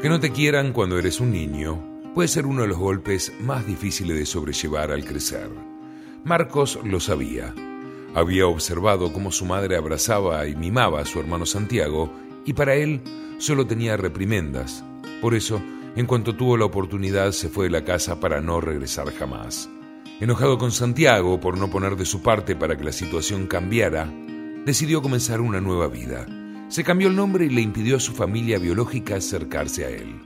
Que no te quieran cuando eres un niño puede ser uno de los golpes más difíciles de sobrellevar al crecer. Marcos lo sabía. Había observado cómo su madre abrazaba y mimaba a su hermano Santiago y para él solo tenía reprimendas. Por eso, en cuanto tuvo la oportunidad, se fue de la casa para no regresar jamás. Enojado con Santiago por no poner de su parte para que la situación cambiara, decidió comenzar una nueva vida se cambió el nombre y le impidió a su familia biológica acercarse a él.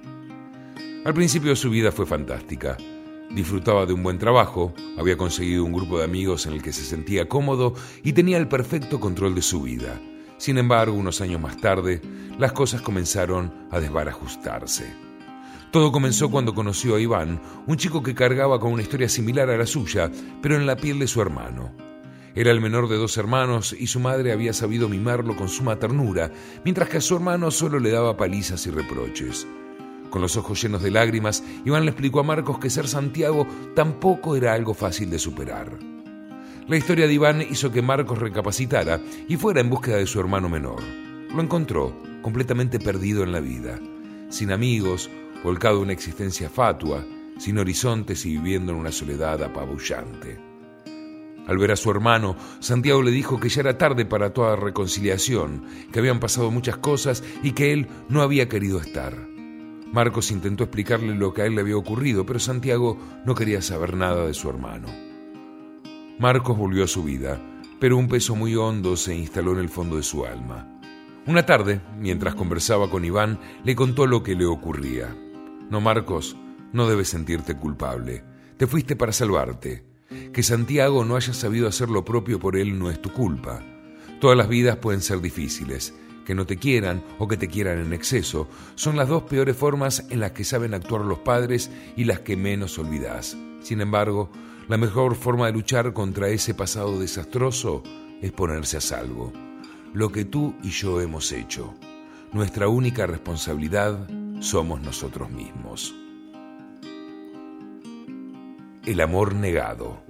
Al principio su vida fue fantástica. Disfrutaba de un buen trabajo, había conseguido un grupo de amigos en el que se sentía cómodo y tenía el perfecto control de su vida. Sin embargo, unos años más tarde, las cosas comenzaron a desbarajustarse. Todo comenzó cuando conoció a Iván, un chico que cargaba con una historia similar a la suya, pero en la piel de su hermano. Era el menor de dos hermanos y su madre había sabido mimarlo con suma ternura, mientras que a su hermano solo le daba palizas y reproches. Con los ojos llenos de lágrimas, Iván le explicó a Marcos que ser Santiago tampoco era algo fácil de superar. La historia de Iván hizo que Marcos recapacitara y fuera en búsqueda de su hermano menor. Lo encontró, completamente perdido en la vida, sin amigos, volcado en una existencia fatua, sin horizontes y viviendo en una soledad apabullante. Al ver a su hermano, Santiago le dijo que ya era tarde para toda reconciliación, que habían pasado muchas cosas y que él no había querido estar. Marcos intentó explicarle lo que a él le había ocurrido, pero Santiago no quería saber nada de su hermano. Marcos volvió a su vida, pero un peso muy hondo se instaló en el fondo de su alma. Una tarde, mientras conversaba con Iván, le contó lo que le ocurría. No, Marcos, no debes sentirte culpable. Te fuiste para salvarte. Que Santiago no haya sabido hacer lo propio por él no es tu culpa. Todas las vidas pueden ser difíciles. Que no te quieran o que te quieran en exceso son las dos peores formas en las que saben actuar los padres y las que menos olvidás. Sin embargo, la mejor forma de luchar contra ese pasado desastroso es ponerse a salvo. Lo que tú y yo hemos hecho. Nuestra única responsabilidad somos nosotros mismos. El amor negado.